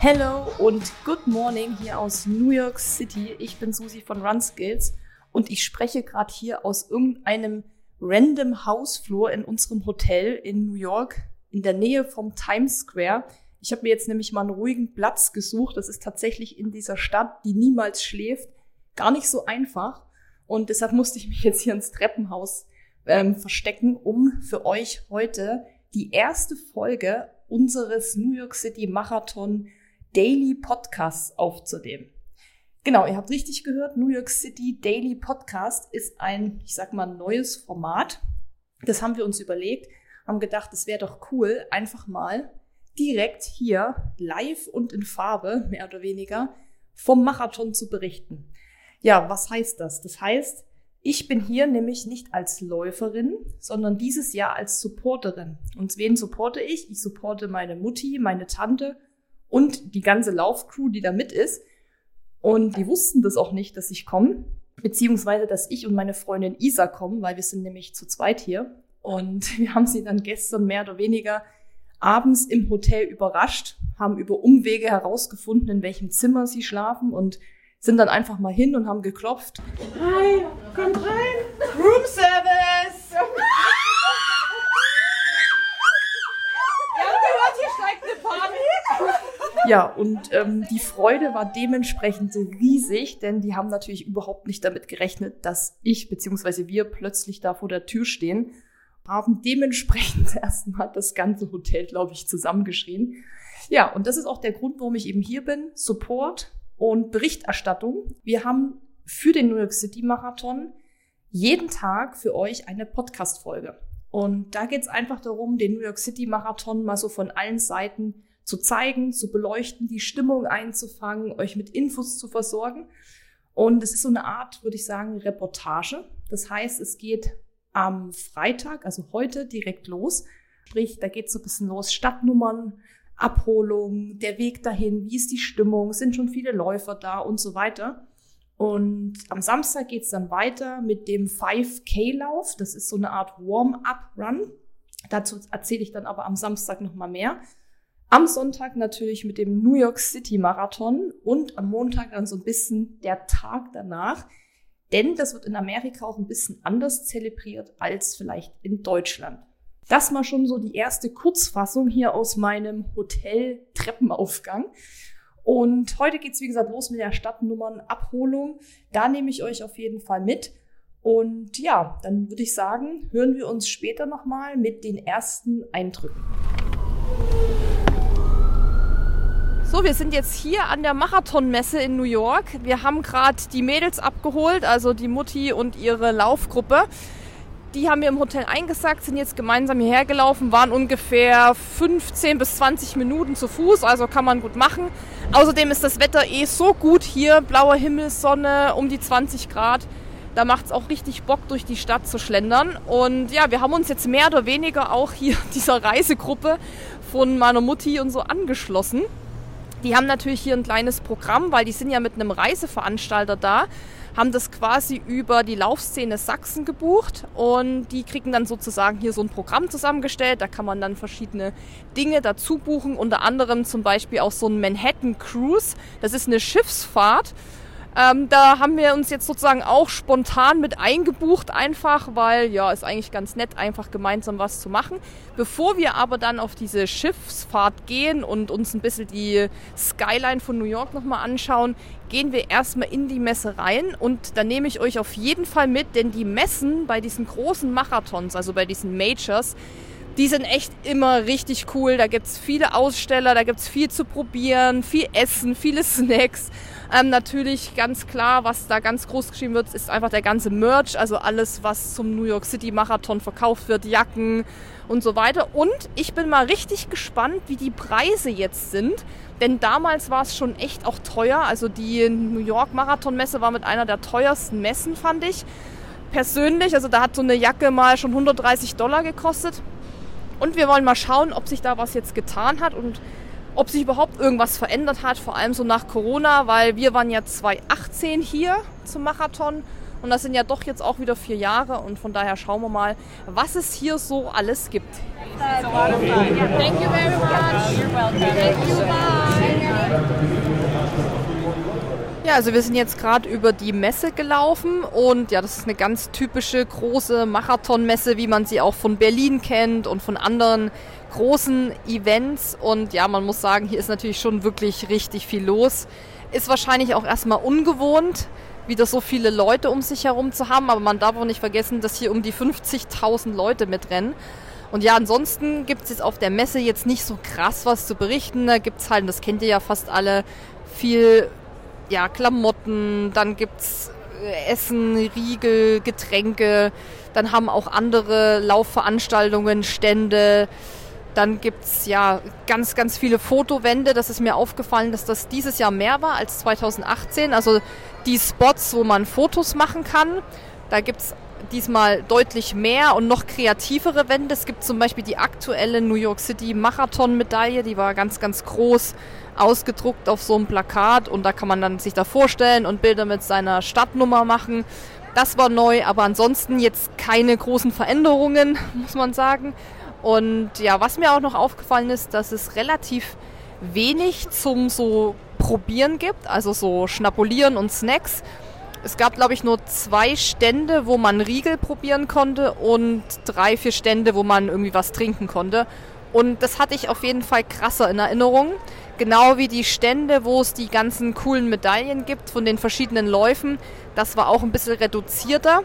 Hello und good morning hier aus New York City. Ich bin Susi von Run Skills und ich spreche gerade hier aus irgendeinem random Hausflur in unserem Hotel in New York in der Nähe vom Times Square. Ich habe mir jetzt nämlich mal einen ruhigen Platz gesucht. Das ist tatsächlich in dieser Stadt, die niemals schläft, gar nicht so einfach. Und deshalb musste ich mich jetzt hier ins Treppenhaus ähm, verstecken, um für euch heute die erste Folge unseres New York City Marathon Daily Podcasts aufzunehmen. Genau, ihr habt richtig gehört, New York City Daily Podcast ist ein, ich sag mal, neues Format. Das haben wir uns überlegt, haben gedacht, es wäre doch cool, einfach mal direkt hier live und in Farbe, mehr oder weniger, vom Marathon zu berichten. Ja, was heißt das? Das heißt, ich bin hier nämlich nicht als Läuferin, sondern dieses Jahr als Supporterin. Und wen supporte ich? Ich supporte meine Mutti, meine Tante und die ganze Laufcrew, die da mit ist. Und die wussten das auch nicht, dass ich komme, beziehungsweise dass ich und meine Freundin Isa kommen, weil wir sind nämlich zu zweit hier. Und wir haben sie dann gestern mehr oder weniger abends im Hotel überrascht, haben über Umwege herausgefunden, in welchem Zimmer sie schlafen und sind dann einfach mal hin und haben geklopft. Hi, kommt rein. Room Service. Ihr habt gehört, hier steigt eine Party. Ja, und ähm, die Freude war dementsprechend riesig, denn die haben natürlich überhaupt nicht damit gerechnet, dass ich bzw. wir plötzlich da vor der Tür stehen, haben dementsprechend erstmal das ganze Hotel, glaube ich, zusammengeschrien. Ja, und das ist auch der Grund, warum ich eben hier bin. Support, und Berichterstattung. Wir haben für den New York City Marathon jeden Tag für euch eine Podcast-Folge. Und da geht es einfach darum, den New York City Marathon mal so von allen Seiten zu zeigen, zu beleuchten, die Stimmung einzufangen, euch mit Infos zu versorgen. Und es ist so eine Art, würde ich sagen, Reportage. Das heißt, es geht am Freitag, also heute, direkt los. Sprich, da geht so ein bisschen los, Stadtnummern, Abholung, der Weg dahin, wie ist die Stimmung, sind schon viele Läufer da und so weiter. Und am Samstag geht's dann weiter mit dem 5K-Lauf. Das ist so eine Art Warm-up-Run. Dazu erzähle ich dann aber am Samstag nochmal mehr. Am Sonntag natürlich mit dem New York City Marathon und am Montag dann so ein bisschen der Tag danach. Denn das wird in Amerika auch ein bisschen anders zelebriert als vielleicht in Deutschland. Das mal schon so die erste Kurzfassung hier aus meinem Hotel-Treppenaufgang. Und heute geht's wie gesagt, los mit der Stadtnummernabholung. Da nehme ich euch auf jeden Fall mit. Und ja, dann würde ich sagen, hören wir uns später nochmal mit den ersten Eindrücken. So, wir sind jetzt hier an der Marathonmesse in New York. Wir haben gerade die Mädels abgeholt, also die Mutti und ihre Laufgruppe. Die haben wir im Hotel eingesackt, sind jetzt gemeinsam hierher gelaufen, waren ungefähr 15 bis 20 Minuten zu Fuß, also kann man gut machen. Außerdem ist das Wetter eh so gut hier, blauer Himmel, Sonne, um die 20 Grad. Da macht es auch richtig Bock, durch die Stadt zu schlendern. Und ja, wir haben uns jetzt mehr oder weniger auch hier dieser Reisegruppe von meiner Mutti und so angeschlossen. Die haben natürlich hier ein kleines Programm, weil die sind ja mit einem Reiseveranstalter da haben das quasi über die Laufszene Sachsen gebucht und die kriegen dann sozusagen hier so ein Programm zusammengestellt. Da kann man dann verschiedene Dinge dazu buchen, unter anderem zum Beispiel auch so ein Manhattan Cruise. Das ist eine Schiffsfahrt ähm, da haben wir uns jetzt sozusagen auch spontan mit eingebucht, einfach, weil ja, ist eigentlich ganz nett, einfach gemeinsam was zu machen. Bevor wir aber dann auf diese Schiffsfahrt gehen und uns ein bisschen die Skyline von New York nochmal anschauen, gehen wir erstmal in die Messe rein und da nehme ich euch auf jeden Fall mit, denn die Messen bei diesen großen Marathons, also bei diesen Majors, die sind echt immer richtig cool. Da gibt es viele Aussteller, da gibt es viel zu probieren, viel Essen, viele Snacks. Ähm, natürlich ganz klar, was da ganz groß geschrieben wird, ist einfach der ganze Merch, also alles, was zum New York City Marathon verkauft wird, Jacken und so weiter. Und ich bin mal richtig gespannt, wie die Preise jetzt sind. Denn damals war es schon echt auch teuer. Also die New York Marathon Messe war mit einer der teuersten Messen, fand ich. Persönlich, also da hat so eine Jacke mal schon 130 Dollar gekostet. Und wir wollen mal schauen, ob sich da was jetzt getan hat und ob sich überhaupt irgendwas verändert hat, vor allem so nach Corona, weil wir waren ja 2018 hier zum Marathon und das sind ja doch jetzt auch wieder vier Jahre und von daher schauen wir mal, was es hier so alles gibt. Thank you very much. Thank you. Bye. Ja, also wir sind jetzt gerade über die Messe gelaufen und ja, das ist eine ganz typische große Marathonmesse, wie man sie auch von Berlin kennt und von anderen großen Events. Und ja, man muss sagen, hier ist natürlich schon wirklich richtig viel los. Ist wahrscheinlich auch erstmal ungewohnt, wieder so viele Leute um sich herum zu haben, aber man darf auch nicht vergessen, dass hier um die 50.000 Leute mitrennen. Und ja, ansonsten gibt es jetzt auf der Messe jetzt nicht so krass was zu berichten. Da gibt es halt, das kennt ihr ja fast alle, viel ja, Klamotten, dann gibt es äh, Essen, Riegel, Getränke, dann haben auch andere Laufveranstaltungen, Stände. Dann gibt es ja ganz, ganz viele Fotowände. Das ist mir aufgefallen, dass das dieses Jahr mehr war als 2018. Also die Spots, wo man Fotos machen kann, da gibt es diesmal deutlich mehr und noch kreativere Wände. Es gibt zum Beispiel die aktuelle New York City Marathon-Medaille, die war ganz, ganz groß ausgedruckt auf so einem Plakat und da kann man dann sich da vorstellen und Bilder mit seiner Stadtnummer machen. Das war neu, aber ansonsten jetzt keine großen Veränderungen, muss man sagen. Und ja, was mir auch noch aufgefallen ist, dass es relativ wenig zum so Probieren gibt, also so Schnapulieren und Snacks. Es gab, glaube ich, nur zwei Stände, wo man Riegel probieren konnte und drei, vier Stände, wo man irgendwie was trinken konnte. Und das hatte ich auf jeden Fall krasser in Erinnerung. Genau wie die Stände, wo es die ganzen coolen Medaillen gibt von den verschiedenen Läufen. Das war auch ein bisschen reduzierter.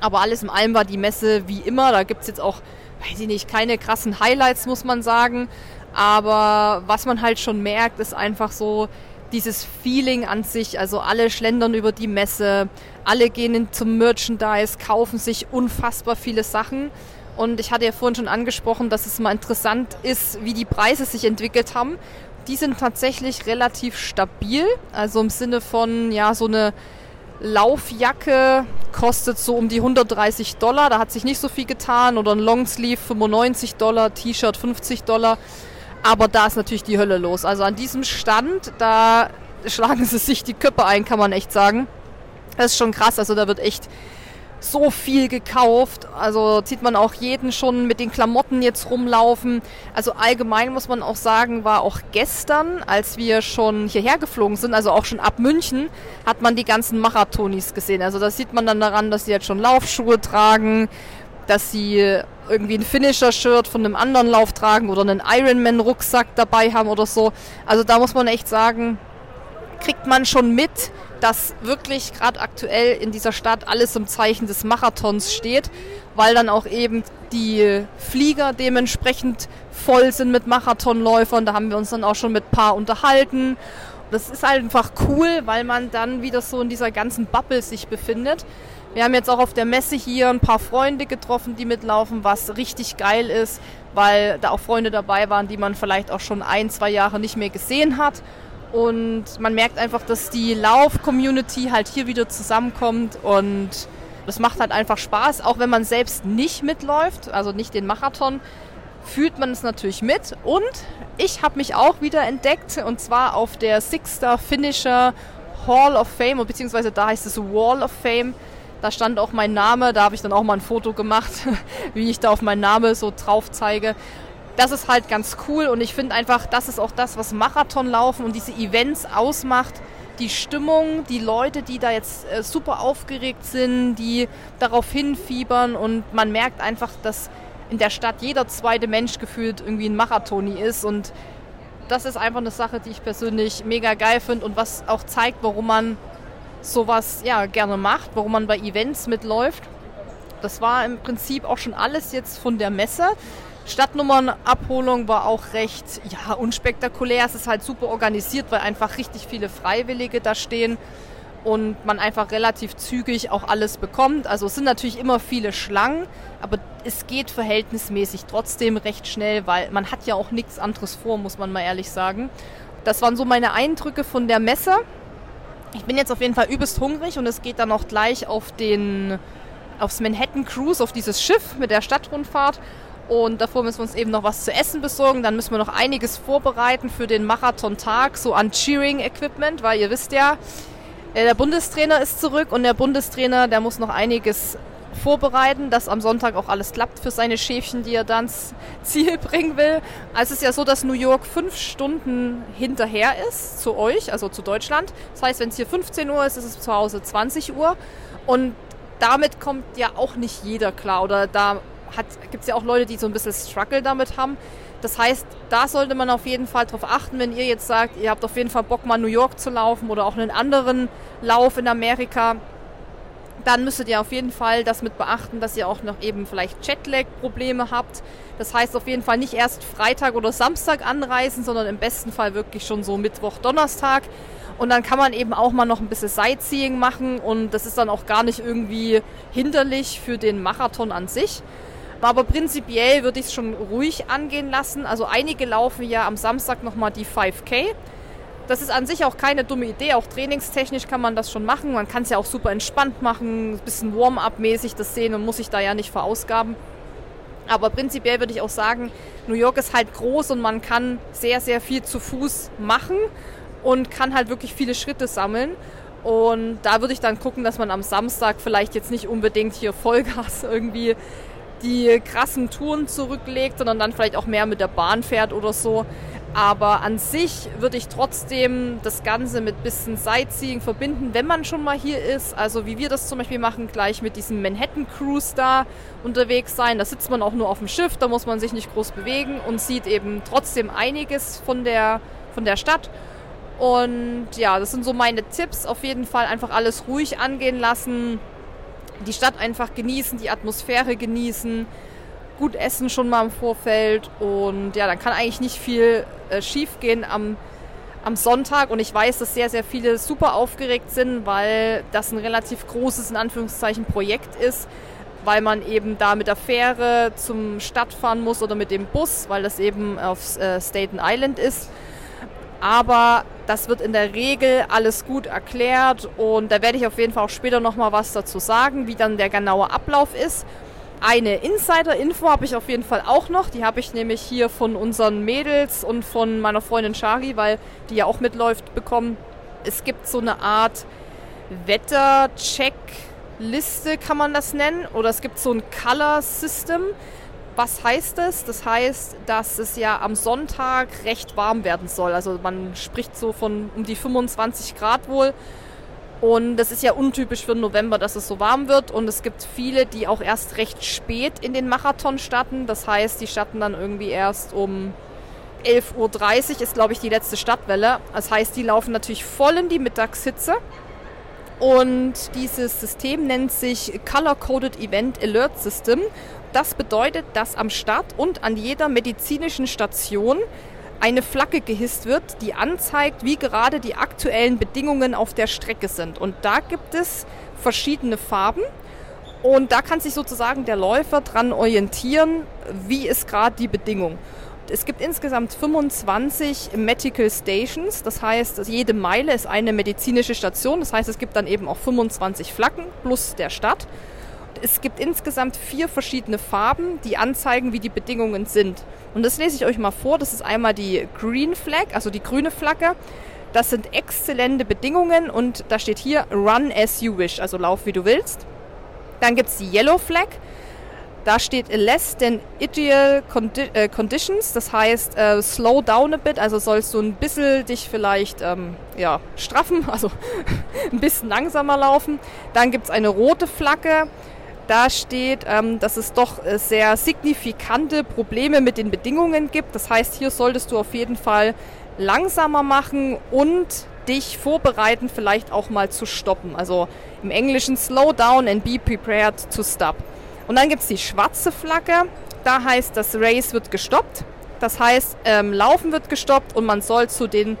Aber alles in allem war die Messe wie immer. Da gibt es jetzt auch, weiß ich nicht, keine krassen Highlights, muss man sagen. Aber was man halt schon merkt, ist einfach so, dieses Feeling an sich, also alle schlendern über die Messe, alle gehen zum Merchandise, kaufen sich unfassbar viele Sachen. Und ich hatte ja vorhin schon angesprochen, dass es mal interessant ist, wie die Preise sich entwickelt haben. Die sind tatsächlich relativ stabil, also im Sinne von, ja, so eine Laufjacke kostet so um die 130 Dollar, da hat sich nicht so viel getan, oder ein Longsleeve 95 Dollar, T-Shirt 50 Dollar. Aber da ist natürlich die Hölle los. Also an diesem Stand, da schlagen sie sich die Köpfe ein, kann man echt sagen. Das ist schon krass. Also da wird echt so viel gekauft. Also sieht man auch jeden schon mit den Klamotten jetzt rumlaufen. Also allgemein muss man auch sagen, war auch gestern, als wir schon hierher geflogen sind, also auch schon ab München, hat man die ganzen Marathonis gesehen. Also da sieht man dann daran, dass sie jetzt schon Laufschuhe tragen, dass sie irgendwie ein Finisher-Shirt von einem anderen Lauf tragen oder einen Ironman-Rucksack dabei haben oder so. Also da muss man echt sagen, kriegt man schon mit, dass wirklich gerade aktuell in dieser Stadt alles im Zeichen des Marathons steht, weil dann auch eben die Flieger dementsprechend voll sind mit Marathonläufern. Da haben wir uns dann auch schon mit ein paar unterhalten. Das ist einfach cool, weil man dann wieder so in dieser ganzen Bubble sich befindet. Wir haben jetzt auch auf der Messe hier ein paar Freunde getroffen, die mitlaufen, was richtig geil ist, weil da auch Freunde dabei waren, die man vielleicht auch schon ein, zwei Jahre nicht mehr gesehen hat. Und man merkt einfach, dass die Lauf-Community halt hier wieder zusammenkommt und das macht halt einfach Spaß, auch wenn man selbst nicht mitläuft, also nicht den Marathon, fühlt man es natürlich mit. Und ich habe mich auch wieder entdeckt und zwar auf der Sixter Finisher Hall of Fame, beziehungsweise da heißt es Wall of Fame. Da stand auch mein Name, da habe ich dann auch mal ein Foto gemacht, wie ich da auf meinen Namen so drauf zeige. Das ist halt ganz cool und ich finde einfach, das ist auch das, was Marathonlaufen und diese Events ausmacht. Die Stimmung, die Leute, die da jetzt äh, super aufgeregt sind, die darauf hinfiebern und man merkt einfach, dass in der Stadt jeder zweite Mensch gefühlt irgendwie ein Marathoni ist und das ist einfach eine Sache, die ich persönlich mega geil finde und was auch zeigt, warum man sowas ja gerne macht, warum man bei Events mitläuft. Das war im Prinzip auch schon alles jetzt von der Messe. Stadtnummernabholung war auch recht ja, unspektakulär. Es ist halt super organisiert, weil einfach richtig viele Freiwillige da stehen und man einfach relativ zügig auch alles bekommt. Also es sind natürlich immer viele Schlangen, aber es geht verhältnismäßig trotzdem recht schnell, weil man hat ja auch nichts anderes vor, muss man mal ehrlich sagen. Das waren so meine Eindrücke von der Messe. Ich bin jetzt auf jeden Fall übelst hungrig und es geht dann auch gleich auf den, aufs Manhattan Cruise, auf dieses Schiff mit der Stadtrundfahrt. Und davor müssen wir uns eben noch was zu essen besorgen. Dann müssen wir noch einiges vorbereiten für den Marathon-Tag, so an Cheering-Equipment, weil ihr wisst ja, äh, der Bundestrainer ist zurück und der Bundestrainer, der muss noch einiges vorbereiten, dass am Sonntag auch alles klappt für seine Schäfchen, die er dann ins Ziel bringen will. Also es ist ja so, dass New York fünf Stunden hinterher ist zu euch, also zu Deutschland. Das heißt, wenn es hier 15 Uhr ist, ist es zu Hause 20 Uhr. Und damit kommt ja auch nicht jeder klar. Oder da gibt es ja auch Leute, die so ein bisschen Struggle damit haben. Das heißt, da sollte man auf jeden Fall darauf achten, wenn ihr jetzt sagt, ihr habt auf jeden Fall Bock, mal New York zu laufen oder auch einen anderen Lauf in Amerika, dann müsstet ihr auf jeden Fall das mit beachten, dass ihr auch noch eben vielleicht Jetlag-Probleme habt. Das heißt auf jeden Fall nicht erst Freitag oder Samstag anreisen, sondern im besten Fall wirklich schon so Mittwoch, Donnerstag. Und dann kann man eben auch mal noch ein bisschen Sightseeing machen und das ist dann auch gar nicht irgendwie hinderlich für den Marathon an sich. Aber prinzipiell würde ich es schon ruhig angehen lassen. Also einige laufen ja am Samstag nochmal die 5K. Das ist an sich auch keine dumme Idee. Auch trainingstechnisch kann man das schon machen. Man kann es ja auch super entspannt machen, ein bisschen Warm-up-mäßig das sehen und muss sich da ja nicht verausgaben. Aber prinzipiell würde ich auch sagen, New York ist halt groß und man kann sehr, sehr viel zu Fuß machen und kann halt wirklich viele Schritte sammeln. Und da würde ich dann gucken, dass man am Samstag vielleicht jetzt nicht unbedingt hier Vollgas irgendwie die krassen Touren zurücklegt, sondern dann vielleicht auch mehr mit der Bahn fährt oder so. Aber an sich würde ich trotzdem das Ganze mit bisschen Sightseeing verbinden, wenn man schon mal hier ist. Also wie wir das zum Beispiel machen, gleich mit diesem Manhattan Cruise da unterwegs sein. Da sitzt man auch nur auf dem Schiff, da muss man sich nicht groß bewegen und sieht eben trotzdem einiges von der, von der Stadt. Und ja, das sind so meine Tipps. Auf jeden Fall einfach alles ruhig angehen lassen die Stadt einfach genießen, die Atmosphäre genießen, gut essen schon mal im Vorfeld und ja, dann kann eigentlich nicht viel äh, schief gehen am, am Sonntag und ich weiß, dass sehr, sehr viele super aufgeregt sind, weil das ein relativ großes, in Anführungszeichen, Projekt ist, weil man eben da mit der Fähre zum Stadt fahren muss oder mit dem Bus, weil das eben auf äh, Staten Island ist. Aber das wird in der Regel alles gut erklärt und da werde ich auf jeden Fall auch später nochmal was dazu sagen, wie dann der genaue Ablauf ist. Eine Insider-Info habe ich auf jeden Fall auch noch. Die habe ich nämlich hier von unseren Mädels und von meiner Freundin Shari, weil die ja auch mitläuft, bekommen. Es gibt so eine Art Wetter-Check-Liste, kann man das nennen. Oder es gibt so ein Color-System. Was heißt das? Das heißt, dass es ja am Sonntag recht warm werden soll. Also man spricht so von um die 25 Grad wohl. Und das ist ja untypisch für den November, dass es so warm wird. Und es gibt viele, die auch erst recht spät in den Marathon starten. Das heißt, die starten dann irgendwie erst um 11.30 Uhr ist, glaube ich, die letzte Stadtwelle. Das heißt, die laufen natürlich voll in die Mittagshitze. Und dieses System nennt sich Color Coded Event Alert System. Das bedeutet, dass am Start und an jeder medizinischen Station eine Flagge gehisst wird, die anzeigt, wie gerade die aktuellen Bedingungen auf der Strecke sind. Und da gibt es verschiedene Farben. Und da kann sich sozusagen der Läufer dran orientieren, wie ist gerade die Bedingung. Es gibt insgesamt 25 Medical Stations, das heißt, jede Meile ist eine medizinische Station, das heißt, es gibt dann eben auch 25 Flaggen plus der Stadt. Es gibt insgesamt vier verschiedene Farben, die anzeigen, wie die Bedingungen sind. Und das lese ich euch mal vor. Das ist einmal die Green Flag, also die grüne Flagge. Das sind exzellente Bedingungen und da steht hier Run as you wish, also lauf wie du willst. Dann gibt es die Yellow Flag. Da steht less than ideal condi äh, conditions, das heißt äh, slow down a bit, also sollst du ein bisschen dich vielleicht ähm, ja, straffen, also ein bisschen langsamer laufen. Dann gibt es eine rote Flagge, da steht, ähm, dass es doch äh, sehr signifikante Probleme mit den Bedingungen gibt. Das heißt, hier solltest du auf jeden Fall langsamer machen und dich vorbereiten, vielleicht auch mal zu stoppen. Also im Englischen slow down and be prepared to stop. Und dann gibt es die schwarze Flagge. Da heißt, das Race wird gestoppt. Das heißt, ähm, Laufen wird gestoppt und man soll zu den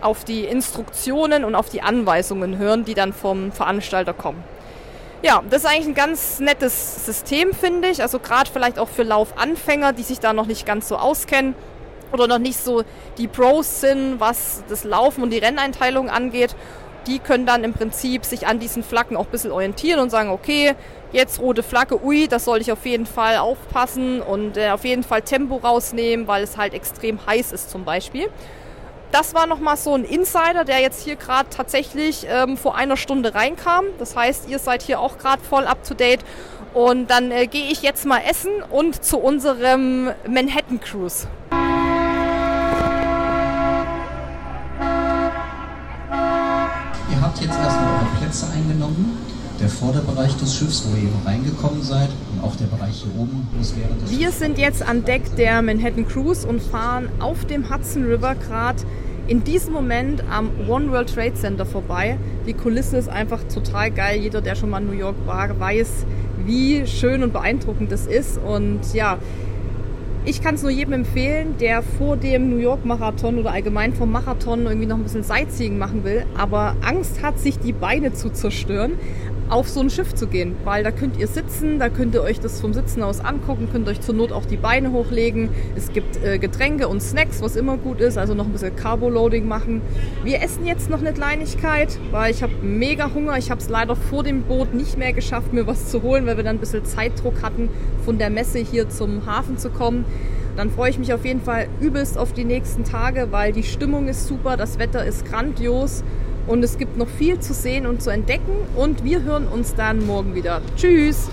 auf die Instruktionen und auf die Anweisungen hören, die dann vom Veranstalter kommen. Ja, das ist eigentlich ein ganz nettes System, finde ich. Also gerade vielleicht auch für Laufanfänger, die sich da noch nicht ganz so auskennen oder noch nicht so die Pros sind, was das Laufen und die Renneinteilung angeht. Die können dann im Prinzip sich an diesen Flaggen auch ein bisschen orientieren und sagen, okay, jetzt rote Flagge, ui, das soll ich auf jeden Fall aufpassen und äh, auf jeden Fall Tempo rausnehmen, weil es halt extrem heiß ist zum Beispiel. Das war nochmal so ein Insider, der jetzt hier gerade tatsächlich ähm, vor einer Stunde reinkam. Das heißt, ihr seid hier auch gerade voll up to date. Und dann äh, gehe ich jetzt mal essen und zu unserem Manhattan Cruise. Ihr habt jetzt erstmal eure Plätze eingenommen. Der Vorderbereich des Schiffs, wo ihr eben reingekommen seid, und auch der Bereich hier oben, wo es während des Wir sind jetzt an Deck der Manhattan Cruise und fahren auf dem Hudson River gerade in diesem Moment am One World Trade Center vorbei. Die Kulisse ist einfach total geil. Jeder, der schon mal in New York war, weiß, wie schön und beeindruckend das ist. Und ja, ich kann es nur jedem empfehlen, der vor dem New York Marathon oder allgemein vom Marathon irgendwie noch ein bisschen Sightseeing machen will, aber Angst hat, sich die Beine zu zerstören auf so ein Schiff zu gehen, weil da könnt ihr sitzen, da könnt ihr euch das vom Sitzen aus angucken, könnt euch zur Not auch die Beine hochlegen. Es gibt äh, Getränke und Snacks, was immer gut ist, also noch ein bisschen Carbo-Loading machen. Wir essen jetzt noch eine Kleinigkeit, weil ich habe mega Hunger. Ich habe es leider vor dem Boot nicht mehr geschafft, mir was zu holen, weil wir dann ein bisschen Zeitdruck hatten, von der Messe hier zum Hafen zu kommen. Dann freue ich mich auf jeden Fall übelst auf die nächsten Tage, weil die Stimmung ist super, das Wetter ist grandios und es gibt noch viel zu sehen und zu entdecken. Und wir hören uns dann morgen wieder. Tschüss!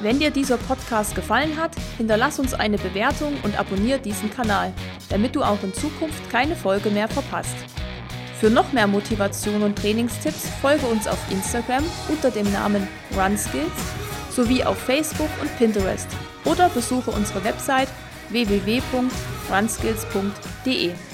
Wenn dir dieser Podcast gefallen hat, hinterlass uns eine Bewertung und abonniere diesen Kanal, damit du auch in Zukunft keine Folge mehr verpasst. Für noch mehr Motivation und Trainingstipps folge uns auf Instagram unter dem Namen RunSkills sowie auf Facebook und Pinterest oder besuche unsere Website www.runskills.de.